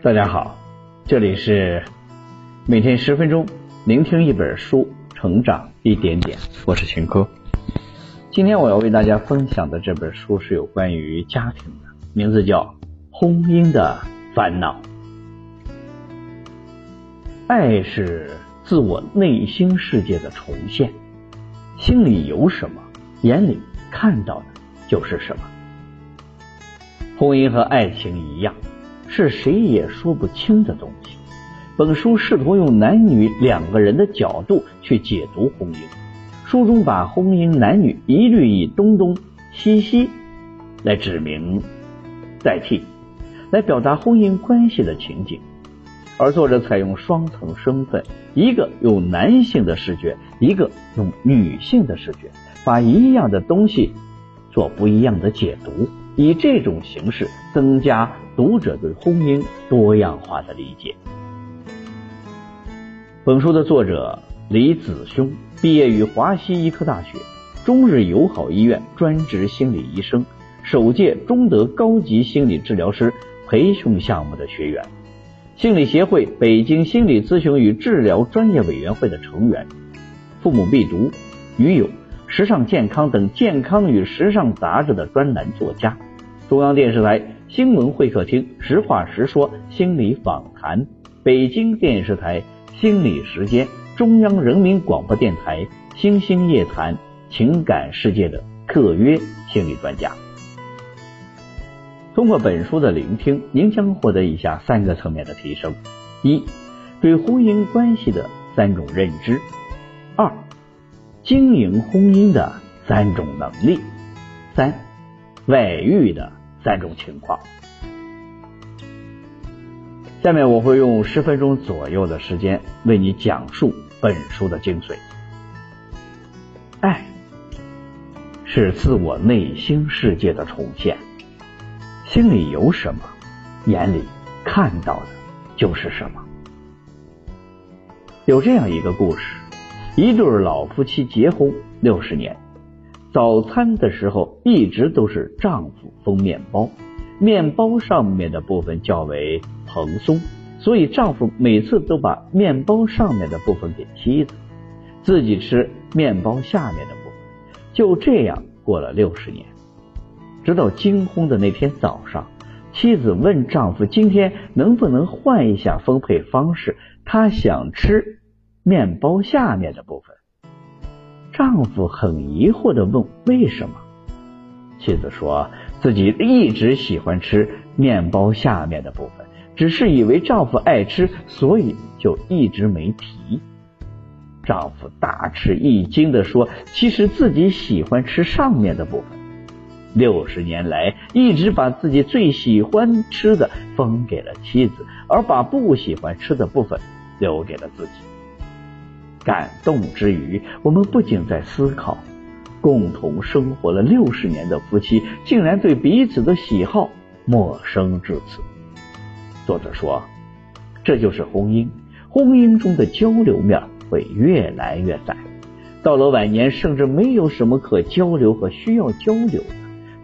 大家好，这里是每天十分钟聆听一本书，成长一点点。我是秦科。今天我要为大家分享的这本书是有关于家庭的，名字叫《婚姻的烦恼》。爱是自我内心世界的重现，心里有什么，眼里看到的就是什么。婚姻和爱情一样。是谁也说不清的东西。本书试图用男女两个人的角度去解读婚姻。书中把婚姻男女一律以东东、西西来指明代替，来表达婚姻关系的情景。而作者采用双层身份，一个用男性的视觉，一个用女性的视觉，把一样的东西做不一样的解读，以这种形式增加。读者对婚姻多样化的理解。本书的作者李子兄毕业于华西医科大学、中日友好医院专职心理医生，首届中德高级心理治疗师培训项目的学员，心理协会北京心理咨询与治疗专业委员会的成员，父母必读、女友、时尚健康等健康与时尚杂志的专栏作家，中央电视台。新闻会客厅，实话实说心理访谈；北京电视台心理时间，中央人民广播电台星星夜谈情感世界的特约心理专家。通过本书的聆听，您将获得以下三个层面的提升：一、对婚姻关系的三种认知；二、经营婚姻的三种能力；三、外遇的。三种情况，下面我会用十分钟左右的时间为你讲述本书的精髓。爱是自我内心世界的重现，心里有什么，眼里看到的就是什么。有这样一个故事：一对老夫妻结婚六十年。早餐的时候，一直都是丈夫封面包，面包上面的部分较为蓬松，所以丈夫每次都把面包上面的部分给妻子，自己吃面包下面的部分。就这样过了六十年，直到金婚的那天早上，妻子问丈夫今天能不能换一下分配方式，她想吃面包下面的部分。丈夫很疑惑的问：“为什么？”妻子说自己一直喜欢吃面包下面的部分，只是以为丈夫爱吃，所以就一直没提。丈夫大吃一惊的说：“其实自己喜欢吃上面的部分，六十年来一直把自己最喜欢吃的分给了妻子，而把不喜欢吃的部分留给了自己。”感动之余，我们不仅在思考，共同生活了六十年的夫妻，竟然对彼此的喜好陌生至此。作者说，这就是婚姻，婚姻中的交流面会越来越窄，到了晚年，甚至没有什么可交流和需要交流的。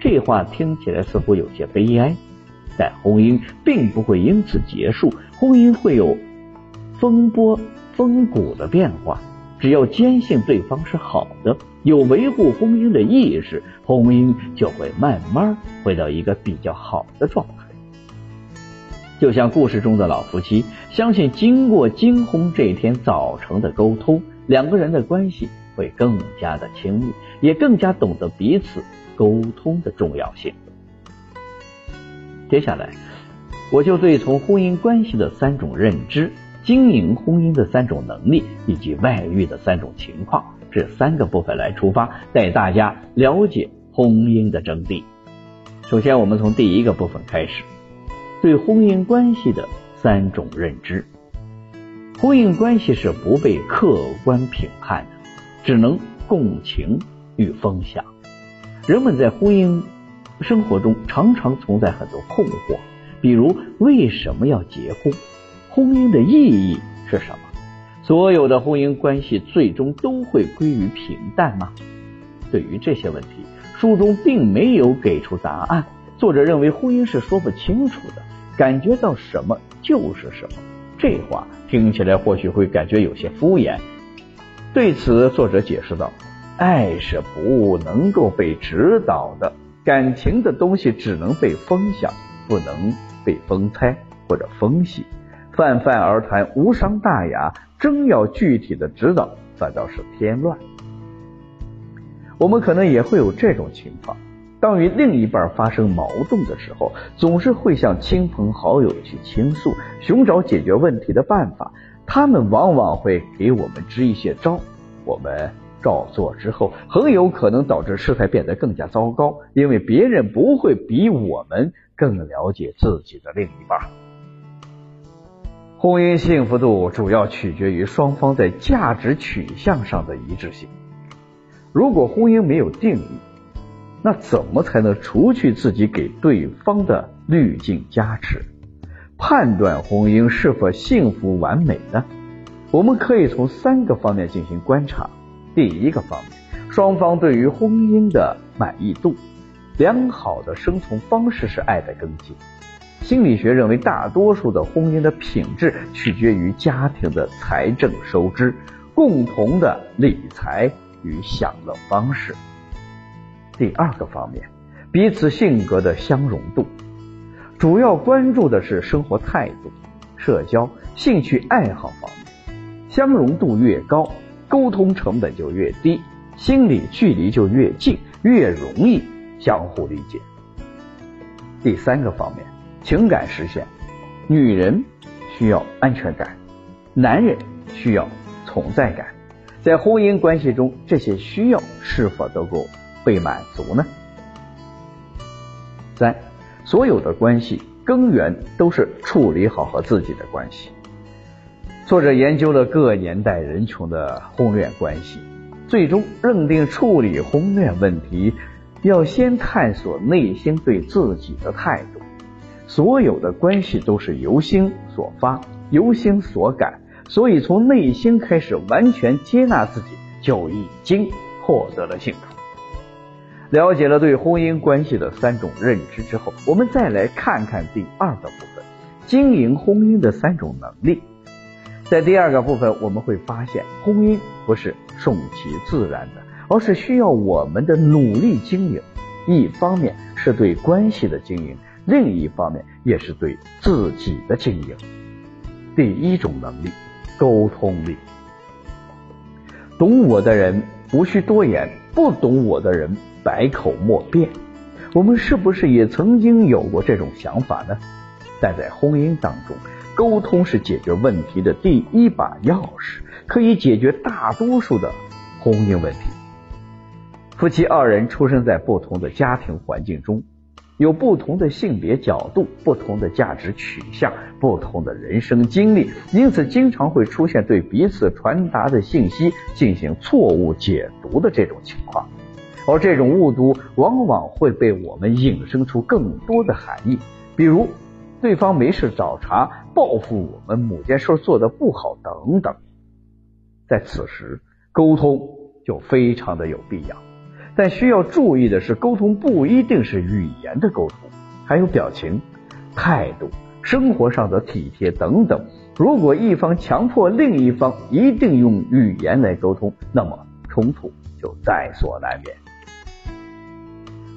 这话听起来似乎有些悲哀，但婚姻并不会因此结束，婚姻会有风波。风骨的变化，只要坚信对方是好的，有维护婚姻的意识，婚姻就会慢慢回到一个比较好的状态。就像故事中的老夫妻，相信经过金婚这天早晨的沟通，两个人的关系会更加的亲密，也更加懂得彼此沟通的重要性。接下来，我就对从婚姻关系的三种认知。经营婚姻的三种能力以及外遇的三种情况，这三个部分来出发，带大家了解婚姻的真谛。首先，我们从第一个部分开始，对婚姻关系的三种认知。婚姻关系是不被客观评判的，只能共情与分享。人们在婚姻生活中常常存在很多困惑，比如为什么要结婚？婚姻的意义是什么？所有的婚姻关系最终都会归于平淡吗？对于这些问题，书中并没有给出答案。作者认为婚姻是说不清楚的，感觉到什么就是什么。这话听起来或许会感觉有些敷衍。对此，作者解释道：“爱是不能够被指导的，感情的东西只能被分享，不能被分拆或者分析。泛泛而谈无伤大雅，真要具体的指导，反倒是添乱。”我们可能也会有这种情况：当与另一半发生矛盾的时候，总是会向亲朋好友去倾诉，寻找解决问题的办法。他们往往会给我们支一些招，我们照做之后，很有可能导致事态变得更加糟糕，因为别人不会比我们更了解自己的另一半。婚姻幸福度主要取决于双方在价值取向上的一致性。如果婚姻没有定义，那怎么才能除去自己给对方的滤镜加持，判断婚姻是否幸福完美呢？我们可以从三个方面进行观察。第一个方面，双方对于婚姻的满意度。良好的生存方式是爱的根基。心理学认为，大多数的婚姻的品质取决于家庭的财政收支、共同的理财。与享乐方式。第二个方面，彼此性格的相容度，主要关注的是生活态度、社交、兴趣爱好方面。相容度越高，沟通成本就越低，心理距离就越近，越容易相互理解。第三个方面，情感实现，女人需要安全感，男人需要存在感。在婚姻关系中，这些需要是否都够被满足呢？三，所有的关系根源都是处理好和自己的关系。作者研究了各年代人群的婚恋关系，最终认定处理婚恋问题要先探索内心对自己的态度。所有的关系都是由心所发，由心所感。所以，从内心开始完全接纳自己，就已经获得了幸福。了解了对婚姻关系的三种认知之后，我们再来看看第二个部分——经营婚姻的三种能力。在第二个部分，我们会发现，婚姻不是顺其自然的，而是需要我们的努力经营。一方面是对关系的经营，另一方面也是对自己的经营。第一种能力。沟通力，懂我的人无需多言，不懂我的人百口莫辩。我们是不是也曾经有过这种想法呢？但在婚姻当中，沟通是解决问题的第一把钥匙，可以解决大多数的婚姻问题。夫妻二人出生在不同的家庭环境中。有不同的性别角度、不同的价值取向、不同的人生经历，因此经常会出现对彼此传达的信息进行错误解读的这种情况。而这种误读往往会被我们引申出更多的含义，比如对方没事找茬、报复我们某件事做的不好等等。在此时，沟通就非常的有必要。但需要注意的是，沟通不一定是语言的沟通，还有表情、态度、生活上的体贴等等。如果一方强迫另一方一定用语言来沟通，那么冲突就在所难免。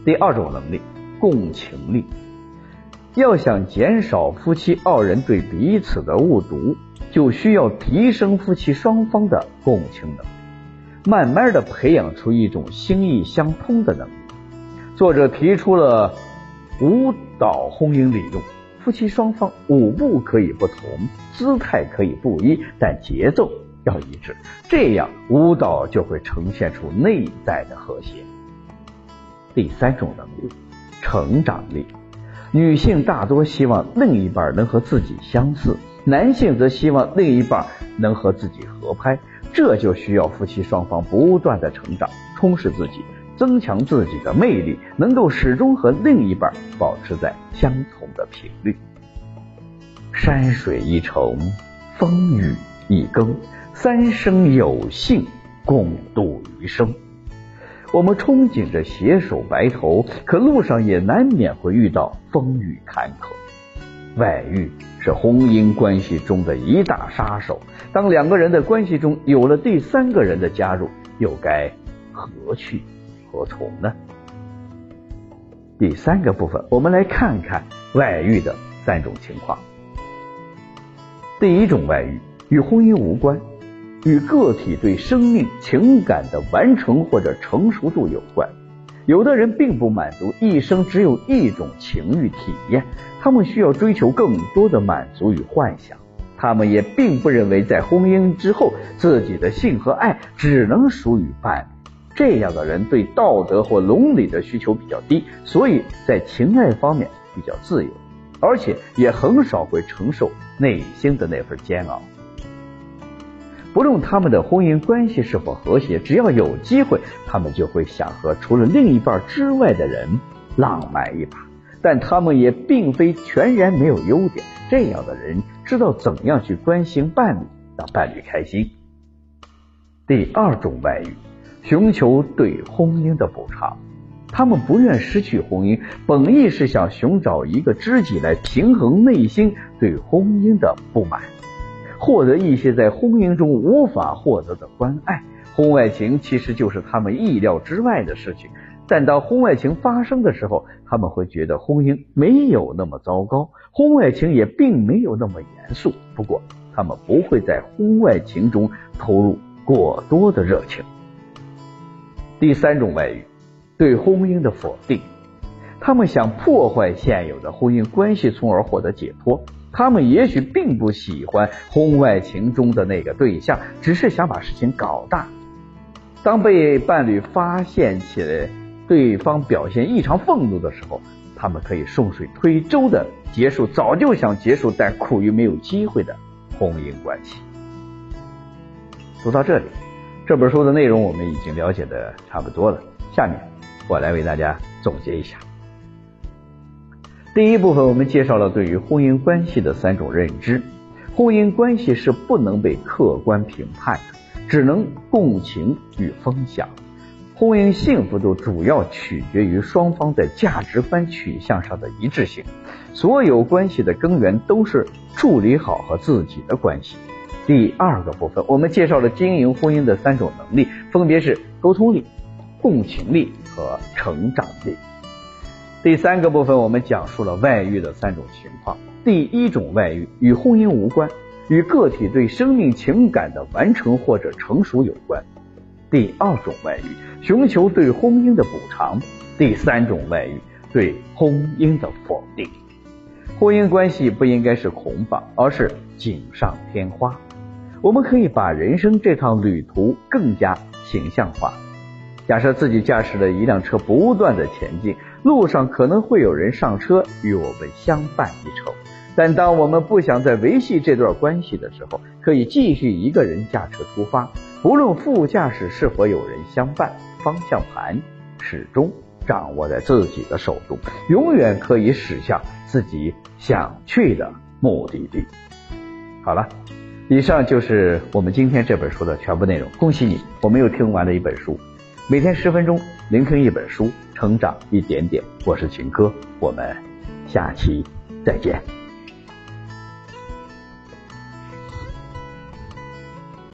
第二种能力，共情力。要想减少夫妻二人对彼此的误读，就需要提升夫妻双方的共情能力。慢慢的培养出一种心意相通的能力。作者提出了舞蹈婚姻理论，夫妻双方舞步可以不同，姿态可以不一，但节奏要一致，这样舞蹈就会呈现出内在的和谐。第三种能力，成长力。女性大多希望另一半能和自己相似，男性则希望另一半能和自己合拍。这就需要夫妻双方不断的成长，充实自己，增强自己的魅力，能够始终和另一半保持在相同的频率。山水一程，风雨一更，三生有幸共度余生。我们憧憬着携手白头，可路上也难免会遇到风雨坎坷。外遇是婚姻关系中的一大杀手。当两个人的关系中有了第三个人的加入，又该何去何从呢？第三个部分，我们来看看外遇的三种情况。第一种外遇与婚姻无关，与个体对生命情感的完成或者成熟度有关。有的人并不满足一生只有一种情欲体验，他们需要追求更多的满足与幻想。他们也并不认为在婚姻之后，自己的性和爱只能属于伴侣。这样的人对道德或伦理的需求比较低，所以在情爱方面比较自由，而且也很少会承受内心的那份煎熬。不论他们的婚姻关系是否和谐，只要有机会，他们就会想和除了另一半之外的人浪漫一把。但他们也并非全然没有优点。这样的人知道怎样去关心伴侣，让伴侣开心。第二种外遇。寻求对婚姻的补偿，他们不愿失去婚姻，本意是想寻找一个知己来平衡内心对婚姻的不满，获得一些在婚姻中无法获得的关爱。婚外情其实就是他们意料之外的事情，但当婚外情发生的时候，他们会觉得婚姻没有那么糟糕，婚外情也并没有那么严肃。不过，他们不会在婚外情中投入过多的热情。第三种外遇，对婚姻的否定，他们想破坏现有的婚姻关系，从而获得解脱。他们也许并不喜欢婚外情中的那个对象，只是想把事情搞大。当被伴侣发现起来，对方表现异常愤怒的时候，他们可以顺水推舟的结束早就想结束但苦于没有机会的婚姻关系。读到这里。这本书的内容我们已经了解的差不多了，下面我来为大家总结一下。第一部分我们介绍了对于婚姻关系的三种认知，婚姻关系是不能被客观评判的，只能共情与分享。婚姻幸福度主要取决于双方在价值观取向上的一致性。所有关系的根源都是处理好和自己的关系。第二个部分，我们介绍了经营婚姻的三种能力，分别是沟通力、共情力和成长力。第三个部分，我们讲述了外遇的三种情况。第一种外遇与婚姻无关，与个体对生命情感的完成或者成熟有关。第二种外遇，寻求对婚姻的补偿。第三种外遇，对婚姻的否定。婚姻关系不应该是捆绑，而是锦上添花。我们可以把人生这趟旅途更加形象化。假设自己驾驶了一辆车，不断的前进，路上可能会有人上车与我们相伴一程。但当我们不想再维系这段关系的时候，可以继续一个人驾车出发。不论副驾驶是否有人相伴，方向盘始终掌握在自己的手中，永远可以驶向自己想去的目的地。好了。以上就是我们今天这本书的全部内容。恭喜你，我们又听完了一本书。每天十分钟，聆听一本书，成长一点点。我是秦哥，我们下期再见。